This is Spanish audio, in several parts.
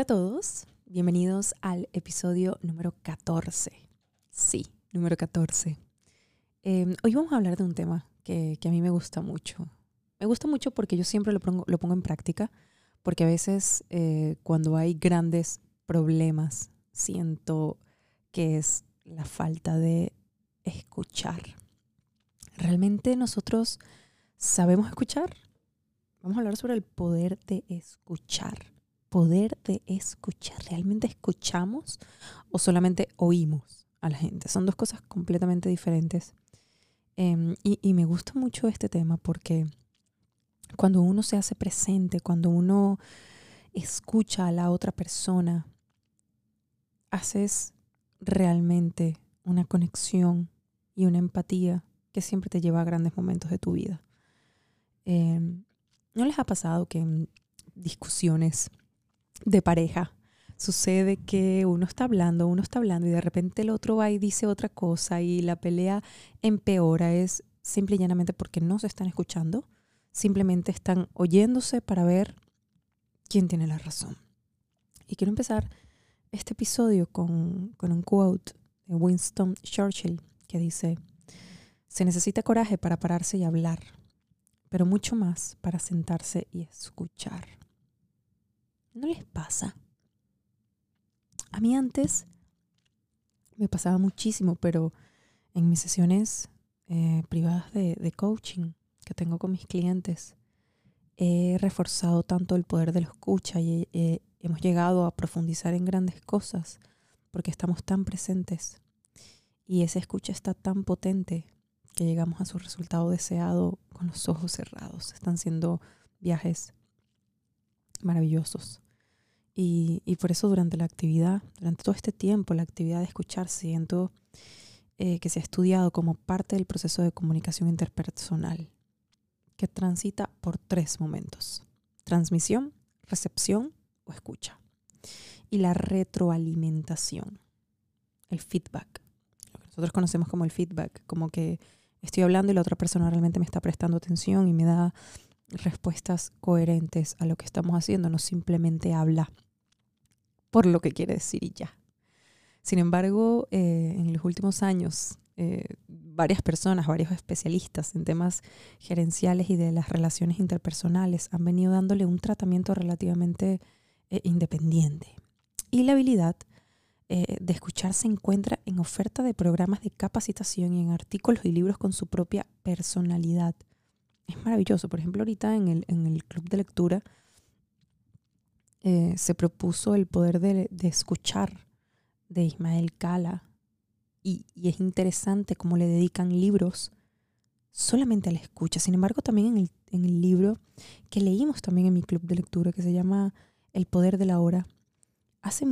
Hola a todos, bienvenidos al episodio número 14. Sí, número 14. Em, hoy vamos a hablar de un tema que, a mí me gusta mucho. Me gusta mucho porque yo siempre lo pongo, en práctica, porque a veces eh, cuando hay grandes problemas siento que es la falta de escuchar. ¿Realmente nosotros sabemos escuchar? Vamos a hablar sobre el poder de escuchar. Poder de escuchar. ¿Realmente escuchamos o solamente oímos a la gente? Son dos cosas completamente diferentes. Em, y, me gusta mucho este tema porque cuando uno se hace presente, cuando uno escucha a la otra persona, haces realmente una conexión y una empatía que siempre te lleva a grandes momentos de tu vida. Em, ¿No les ha pasado que en discusiones de pareja sucede que uno está hablando, uno está hablando y de repente el otro va y dice otra cosa y la pelea empeora? Es simple y llanamente porque no se están escuchando, simplemente están oyéndose para ver quién tiene la razón. Y quiero empezar este episodio con, con un quote de Winston Churchill que dice, se necesita coraje para pararse y hablar, pero mucho más para sentarse y escuchar. ¿No les pasa? A mí antes me pasaba muchísimo, pero en mis sesiones eh, privadas de, coaching que tengo con mis clientes, he reforzado tanto el poder de la escucha y hemos llegado a profundizar en grandes cosas porque estamos tan presentes y esa escucha está tan potente que llegamos a su resultado deseado con los ojos cerrados. Están siendo viajes maravillosos. Y, y por eso durante la actividad, durante todo este tiempo, la actividad de escuchar, siento eh, que se ha estudiado como parte del proceso de comunicación interpersonal, que transita por tres momentos. Transmisión, recepción o escucha. Y la retroalimentación, el feedback. Lo que nosotros conocemos como el feedback, como que estoy hablando y la otra persona realmente me está prestando atención y me da respuestas coherentes a lo que estamos haciendo, no simplemente habla por lo que quiere decir y ya. Sin embargo, eh, en los últimos años, eh, varias personas, varios especialistas en temas gerenciales y de las relaciones interpersonales han venido dándole un tratamiento relativamente eh, independiente. Y la habilidad de escuchar se encuentra en oferta de programas de capacitación y en artículos y libros con su propia personalidad. Es maravilloso. Por ejemplo, ahorita en el, en el club de lectura eh, se propuso el poder de, de, escuchar de Ismael Cala. Y, y, es interesante cómo le dedican libros solamente a la escucha. Sin embargo, también en el, en el libro que leímos también en mi club de lectura, que se llama El poder de la hora, hace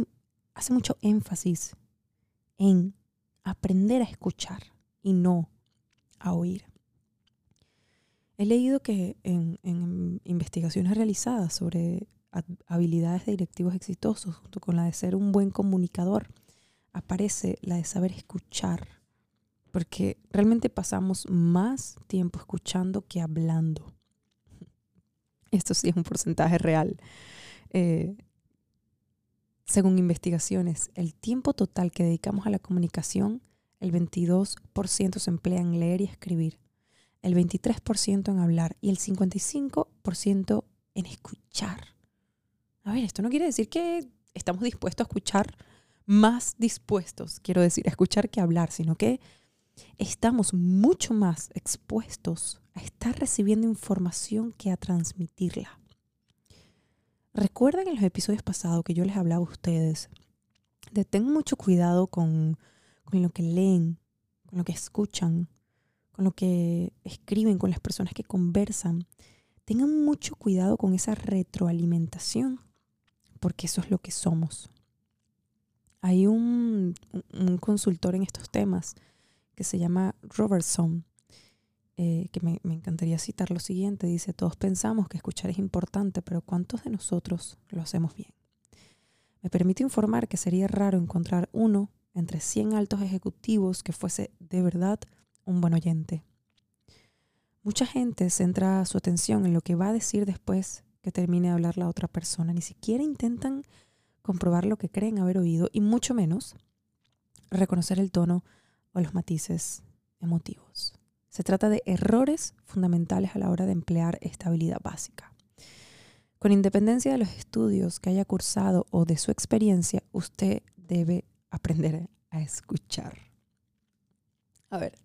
hace mucho énfasis en aprender a escuchar y no a oír. He leído que en, investigaciones realizadas sobre habilidades de directivos exitosos, junto con la de ser un buen comunicador, aparece la de saber escuchar, porque realmente pasamos más tiempo escuchando que hablando. Esto sí es un porcentaje real. Eh, según investigaciones, el tiempo total que dedicamos a la comunicación, el 22% se emplea en leer y escribir, el 23% en hablar y el 55% en escuchar. A ver, esto no quiere decir que estamos dispuestos a escuchar más dispuestos, quiero decir, a escuchar que hablar, sino que estamos mucho más expuestos a estar recibiendo información que a transmitirla. Recuerden en los episodios pasados que yo les hablaba a ustedes de tengan mucho cuidado con, con lo que leen, con lo que escuchan, con lo que escriben, con las personas que conversan. Tengan mucho cuidado con esa retroalimentación, porque eso es lo que somos. Hay un, consultor en estos temas que se llama Robertson, eh, que me, me, encantaría citar lo siguiente. Dice, todos pensamos que escuchar es importante, pero ¿cuántos de nosotros lo hacemos bien? Me permite informar que sería raro encontrar uno entre 100 altos ejecutivos que fuese de verdad un buen oyente. Mucha gente centra su atención en lo que va a decir después que termine de hablar la otra persona. Ni siquiera intentan comprobar lo que creen haber oído y mucho menos reconocer el tono o los matices emotivos. Se trata de errores fundamentales a la hora de emplear esta habilidad básica. Con independencia de los estudios que haya cursado o de su experiencia, usted debe aprender a escuchar. A ver,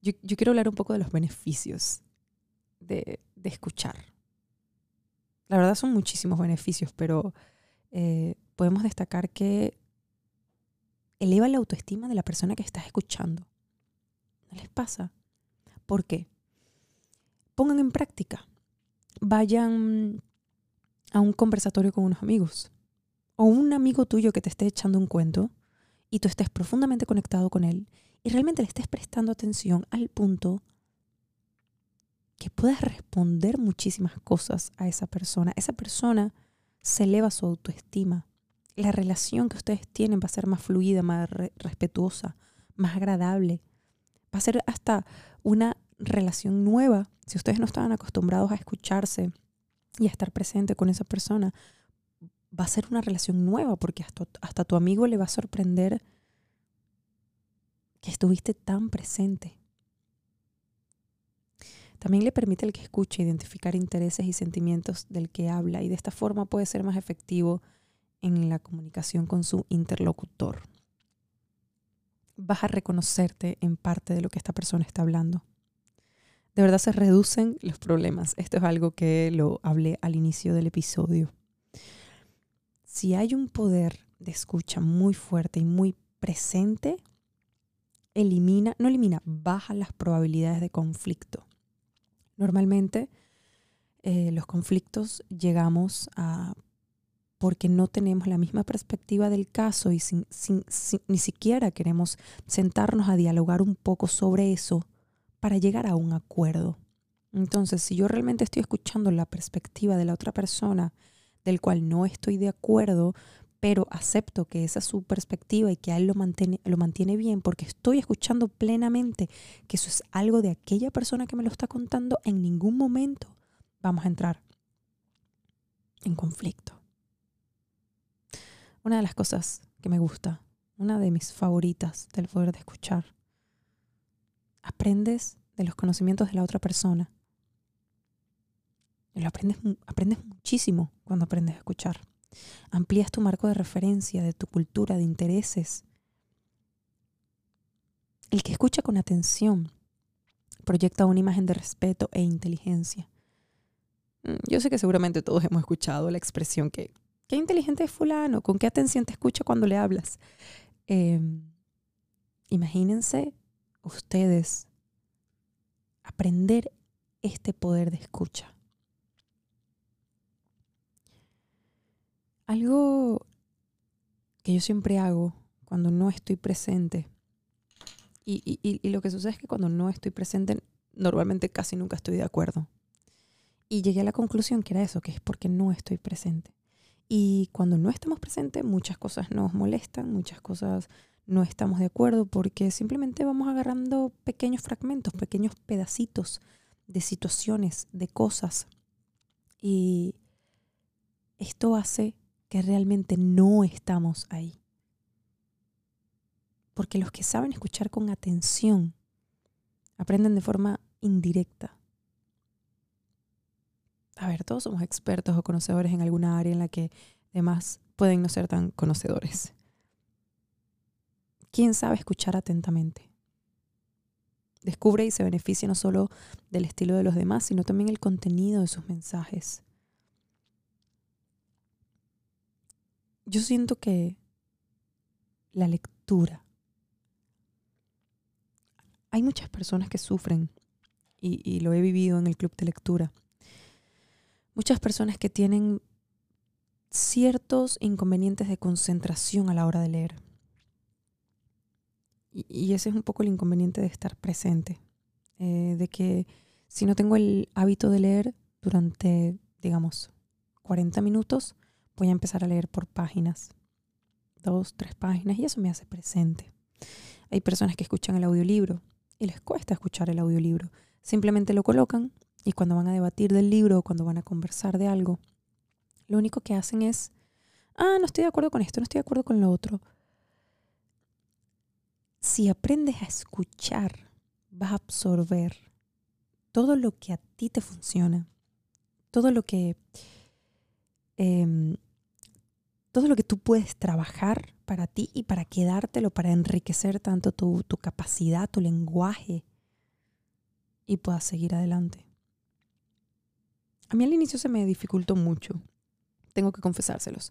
yo, quiero hablar un poco de los beneficios de, escuchar. La verdad son muchísimos beneficios, pero eh, podemos destacar que eleva la autoestima de la persona que estás escuchando. ¿No les pasa? ¿Por qué? Pongan en práctica. Vayan a un conversatorio con unos amigos o un amigo tuyo que te esté echando un cuento y tú estés profundamente conectado con él y realmente le estés prestando atención al punto que puedas responder muchísimas cosas a esa persona. Esa persona se eleva su autoestima. La relación que ustedes tienen va a ser más fluida, más respetuosa, más agradable. Va a ser hasta una relación nueva. Si ustedes no estaban acostumbrados a escucharse y a estar presente con esa persona, va a ser una relación nueva porque hasta, hasta tu amigo le va a sorprender que estuviste tan presente. También le permite al que escuche identificar intereses y sentimientos del que habla y de esta forma puede ser más efectivo en la comunicación con su interlocutor. Vas a reconocerte en parte de lo que esta persona está hablando. De verdad se reducen los problemas. Esto es algo que lo hablé al inicio del episodio. Si hay un poder de escucha muy fuerte y muy presente, elimina, no elimina, baja las probabilidades de conflicto. Normalmente eh, los conflictos llegamos a porque no tenemos la misma perspectiva del caso y sin, ni siquiera queremos sentarnos a dialogar un poco sobre eso para llegar a un acuerdo. Entonces, si yo realmente estoy escuchando la perspectiva de la otra persona, del cual no estoy de acuerdo, pero acepto que esa es su perspectiva y que a él lo mantiene, lo mantiene bien porque estoy escuchando plenamente que eso es algo de aquella persona que me lo está contando, en ningún momento vamos a entrar en conflicto. Una de las cosas que me gusta, una de mis favoritas del poder de escuchar, aprendes de los conocimientos de la otra persona. Lo aprendes, aprendes muchísimo cuando aprendes a escuchar. Amplías tu marco de referencia, de tu cultura, de intereses. El que escucha con atención proyecta una imagen de respeto e inteligencia. Mm, yo sé que seguramente todos hemos escuchado la expresión que, qué inteligente es fulano, con qué atención te escucha cuando le hablas. Em, imagínense ustedes aprender este poder de escucha. Algo que yo siempre hago cuando no estoy presente, y, lo que sucede es que cuando no estoy presente, normalmente casi nunca estoy de acuerdo. Y llegué a la conclusión que era eso, que es porque no estoy presente. Y cuando no estamos presentes, muchas cosas nos molestan, muchas cosas no estamos de acuerdo, porque simplemente vamos agarrando pequeños fragmentos, pequeños pedacitos de situaciones, de cosas. Y esto hace que realmente no estamos ahí. Porque los que saben escuchar con atención aprenden de forma indirecta. A ver, todos somos expertos o conocedores en alguna área en la que demás pueden no ser tan conocedores. ¿Quién sabe escuchar atentamente? Descubre y se beneficia no solo del estilo de los demás, sino también el contenido de sus mensajes. Yo siento que la lectura, hay muchas personas que sufren, y, lo he vivido en el club de lectura, muchas personas que tienen ciertos inconvenientes de concentración a la hora de leer. Y, ese es un poco el inconveniente de estar presente, eh, de que si no tengo el hábito de leer durante, digamos, 40 minutos, voy a empezar a leer por páginas, dos, tres páginas, y eso me hace presente. Hay personas que escuchan el audiolibro y les cuesta escuchar el audiolibro. Simplemente lo colocan y cuando van a debatir del libro o cuando van a conversar de algo, lo único que hacen es Ah, no estoy de acuerdo con esto, no estoy de acuerdo con lo otro. Si aprendes a escuchar, vas a absorber todo lo que a ti te funciona, todo lo que, em, todo lo que tú puedes trabajar para ti y para quedártelo, para enriquecer tanto tu, tu capacidad, tu lenguaje y puedas seguir adelante. A mí al inicio se me dificultó mucho, tengo que confesárselos.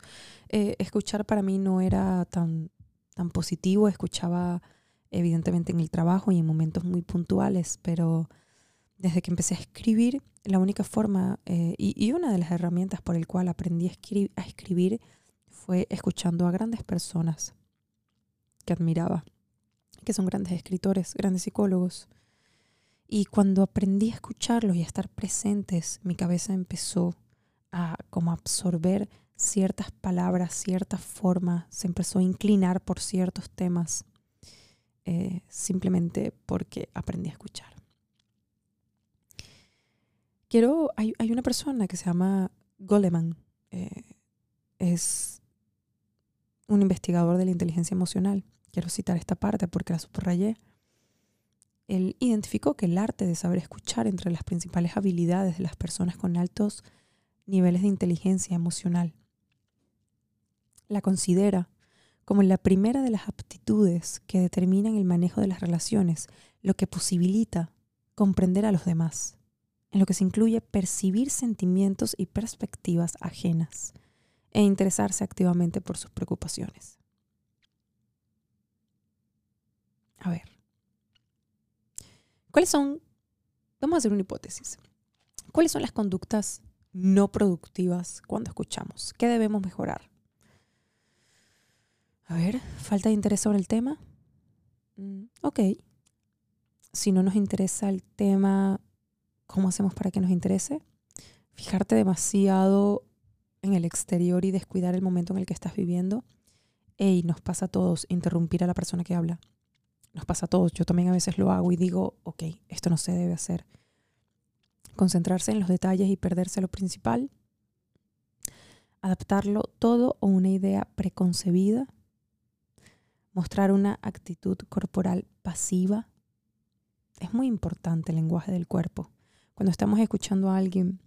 Eh, escuchar para mí no era tan, tan positivo, escuchaba evidentemente en el trabajo y en momentos muy puntuales, pero desde que empecé a escribir, la única forma eh, y, una de las herramientas por el cual aprendí a, escribir fue escuchando a grandes personas que admiraba, que son grandes escritores, grandes psicólogos. Y cuando aprendí a escucharlos y a estar presentes, mi cabeza empezó a como absorber ciertas palabras, ciertas formas, se empezó a inclinar por ciertos temas, eh, simplemente porque aprendí a escuchar. Quiero, hay, una persona que se llama Goleman, eh, es un investigador de la inteligencia emocional. Quiero citar esta parte porque la subrayé. Él identificó que el arte de saber escuchar entre las principales habilidades de las personas con altos niveles de inteligencia emocional. La considera como la primera de las aptitudes que determinan el manejo de las relaciones, lo que posibilita comprender a los demás, en lo que se incluye percibir sentimientos y perspectivas ajenas e interesarse activamente por sus preocupaciones. A ver, ¿cuáles son, vamos a hacer una hipótesis, cuáles son las conductas no productivas cuando escuchamos? ¿Qué debemos mejorar? A ver, falta de interés sobre el tema. Mm, ok. Si no nos interesa el tema, ¿cómo hacemos para que nos interese? Fijarte demasiado en el exterior y descuidar el momento en el que estás viviendo. Ey, nos pasa a todos interrumpir a la persona que habla. Nos pasa a todos. Yo también a veces lo hago y digo, ok, esto no se debe hacer concentrarse en los detalles y perderse lo principal, adaptarlo todo o una idea preconcebida, mostrar una actitud corporal pasiva. Es muy importante el lenguaje del cuerpo. Cuando estamos escuchando a alguien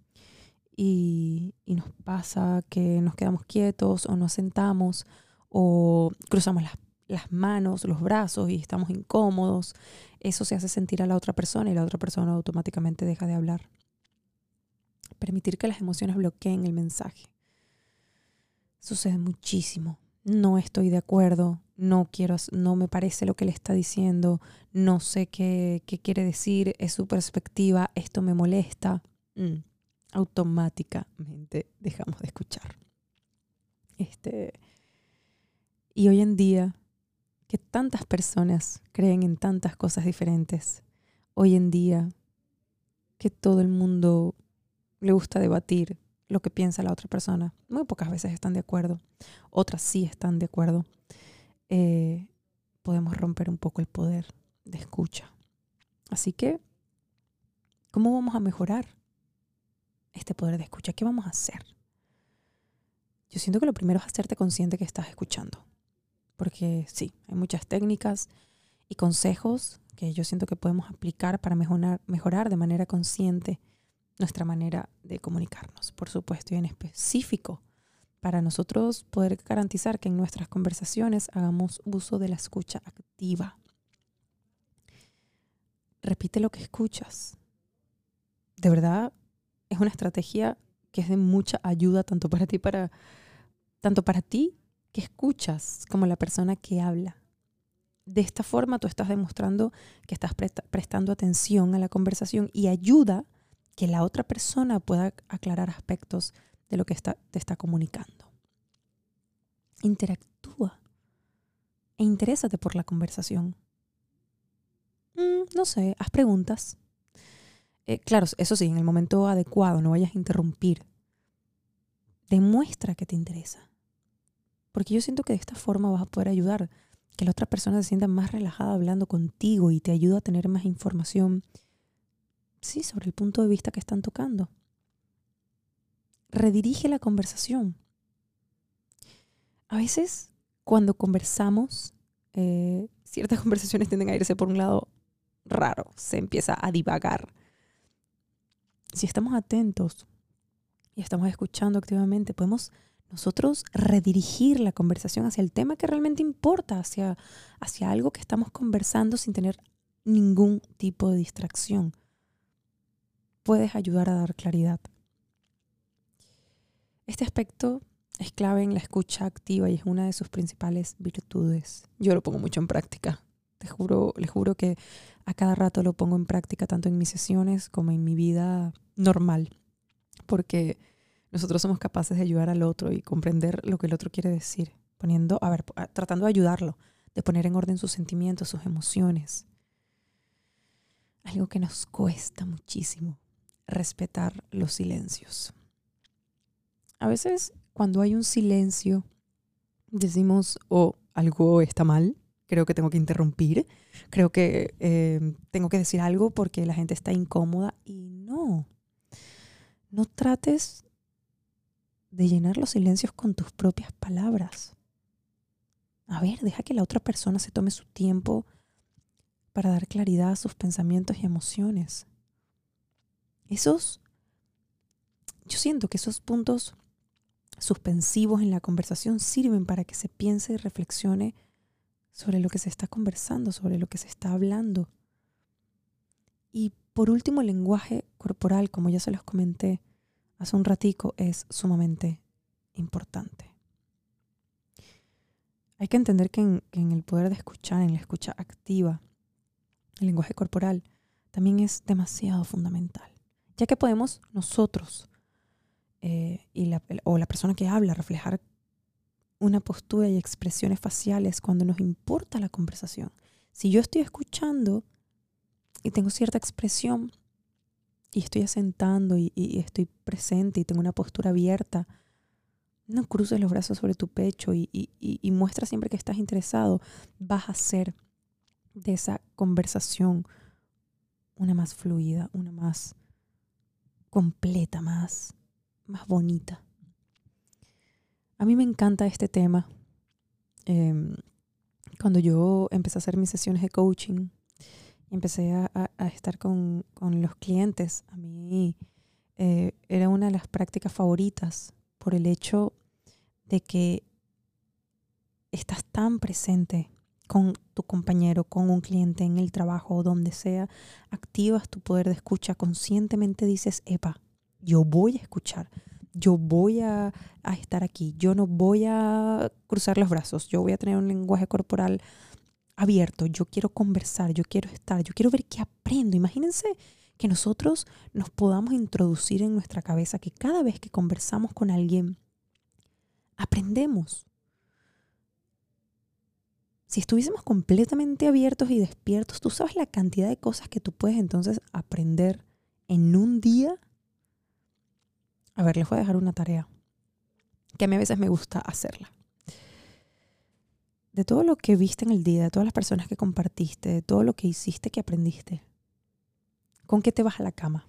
y, nos pasa que nos quedamos quietos o nos sentamos o cruzamos las, las manos, los brazos y estamos incómodos, eso se hace sentir a la otra persona y la otra persona automáticamente deja de hablar permitir que las emociones bloqueen el mensaje. Sucede muchísimo. No estoy de acuerdo, no quiero, no me parece lo que le está diciendo, no sé qué, quiere decir, es su perspectiva, esto me molesta. Mm, automáticamente dejamos de escuchar. Este, y hoy en día, que tantas personas creen en tantas cosas diferentes, hoy en día que todo el mundo le gusta debatir lo que piensa la otra persona. Muy pocas veces están de acuerdo, otras sí están de acuerdo. Eh, podemos romper un poco el poder de escucha. Así que, ¿cómo vamos a mejorar este poder de escucha? ¿Qué vamos a hacer? Yo siento que lo primero es hacerte consciente que estás escuchando. Porque sí, hay muchas técnicas y consejos que yo siento que podemos aplicar para mejorar, mejorar de manera consciente nuestra manera de comunicarnos, por supuesto, y en específico para nosotros poder garantizar que en nuestras conversaciones hagamos uso de la escucha activa. Repite lo que escuchas. De verdad, es una estrategia que es de mucha ayuda tanto para ti para tanto para ti que escuchas como la persona que habla. De esta forma tú estás demostrando que estás prestando atención a la conversación y ayuda que la otra persona pueda aclarar aspectos de lo que está, te está comunicando. Interactúa e interésate por la conversación. Mm, no sé, haz preguntas. Eh, claro, eso sí, en el momento adecuado, no vayas a interrumpir. Demuestra que te interesa. Porque yo siento que de esta forma vas a poder ayudar que la otra persona se sienta más relajada hablando contigo y te ayuda a tener más información sí, sobre el punto de vista que están tocando. Redirige la conversación. a veces cuando conversamos, eh, ciertas conversaciones tienden a irse por un lado raro, se empieza a divagar. Si estamos atentos y estamos escuchando activamente, podemos nosotros redirigir la conversación hacia el tema que realmente importa, hacia, hacia algo que estamos conversando sin tener ningún tipo de distracción. Puedes ayudar a dar claridad. Este aspecto es clave en la escucha activa y es una de sus principales virtudes. Yo lo pongo mucho en práctica. Te juro, les juro que a cada rato lo pongo en práctica tanto en mis sesiones como en mi vida normal, porque nosotros somos capaces de ayudar al otro y comprender lo que el otro quiere decir, poniendo, a ver, tratando de ayudarlo, de poner en orden sus sentimientos, sus emociones. Algo que nos cuesta muchísimo, respetar los silencios. A veces cuando hay un silencio, decimos, oh, algo está mal, creo que tengo que interrumpir, creo que eh, tengo que decir algo porque la gente está incómoda y no. No trates de llenar los silencios con tus propias palabras. A ver, deja que la otra persona se tome su tiempo para dar claridad a sus pensamientos y emociones. Esos, yo siento que esos puntos suspensivos en la conversación sirven para que se piense y reflexione sobre lo que se está conversando, sobre lo que se está hablando. Y por último, el lenguaje corporal, como ya se los comenté hace un ratico, es sumamente importante. Hay que entender que en, en el poder de escuchar, en la escucha activa, el lenguaje corporal también es demasiado fundamental, ya que podemos nosotros eh, y la, o la persona que habla reflejar una postura y expresiones faciales cuando nos importa la conversación. Si yo estoy escuchando y tengo cierta expresión y estoy asentando y, estoy presente y tengo una postura abierta, no cruces los brazos sobre tu pecho y, y muestra siempre que estás interesado, vas a hacer de esa conversación una más fluida, una más completa, más más bonita. A mí me encanta este tema. Em, cuando yo empecé a hacer mis sesiones de coaching, empecé a, estar con, los clientes, a mí eh, era una de las prácticas favoritas por el hecho de que estás tan presente con tu compañero, con un cliente en el trabajo o donde sea, activas tu poder de escucha, conscientemente dices, epa, yo voy a escuchar, yo voy a, estar aquí, yo no voy a cruzar los brazos, yo voy a tener un lenguaje corporal abierto, yo quiero conversar, yo quiero estar, yo quiero ver qué aprendo. Imagínense que nosotros nos podamos introducir en nuestra cabeza que cada vez que conversamos con alguien, aprendemos. Si estuviésemos completamente abiertos y despiertos, tú sabes la cantidad de cosas que tú puedes entonces aprender en un día a ver, les voy a dejar una tarea que a mí a veces me gusta hacerla. De todo lo que viste en el día, de todas las personas que compartiste, de todo lo que hiciste, que aprendiste, ¿con qué te vas a la cama?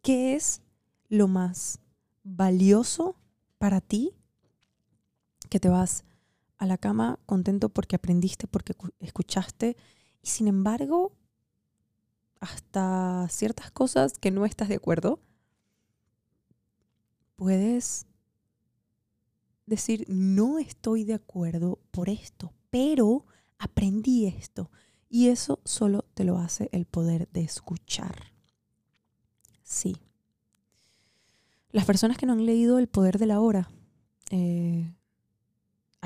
¿Qué es lo más valioso para ti que te vas a la cama contento porque aprendiste, porque escuchaste y sin embargo, hasta ciertas cosas que no estás de acuerdo, puedes decir, no estoy de acuerdo por esto, pero aprendí esto. Y eso solo te lo hace el poder de escuchar. Sí. Las personas que no han leído El Poder de la Hora, eh,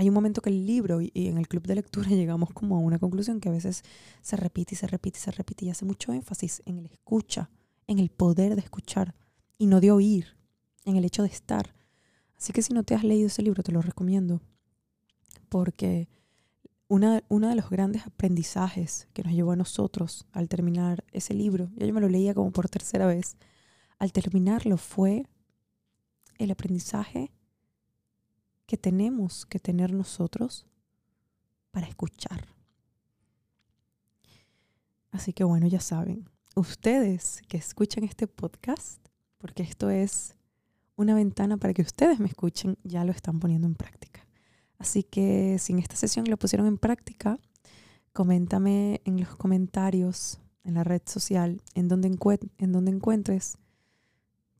hay un momento que el libro y, en el club de lectura llegamos como a una conclusión que a veces se repite y se repite y se repite y hace mucho énfasis en el escucha, en el poder de escuchar y no de oír en el hecho de estar. Así que si no te has leído ese libro, te lo recomiendo. Porque uno de los grandes aprendizajes que nos llevó a nosotros al terminar ese libro, yo me lo leía como por tercera vez, al terminarlo fue el aprendizaje que tenemos que tener nosotros para escuchar. Así que bueno, ya saben, ustedes que escuchan este podcast, porque esto es una ventana para que ustedes me escuchen, ya lo están poniendo en práctica. Así que si en esta sesión lo pusieron en práctica, coméntame en los comentarios, en la red social, en donde, en donde encuentres,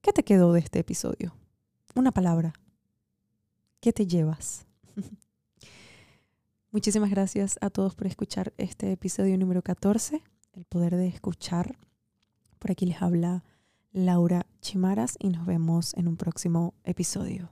¿qué te quedó de este episodio? Una palabra. ¿Qué te llevas? Muchísimas gracias a todos por escuchar este episodio número 14, El poder de escuchar. Por aquí les habla Laura Chimaras y nos vemos en un próximo episodio.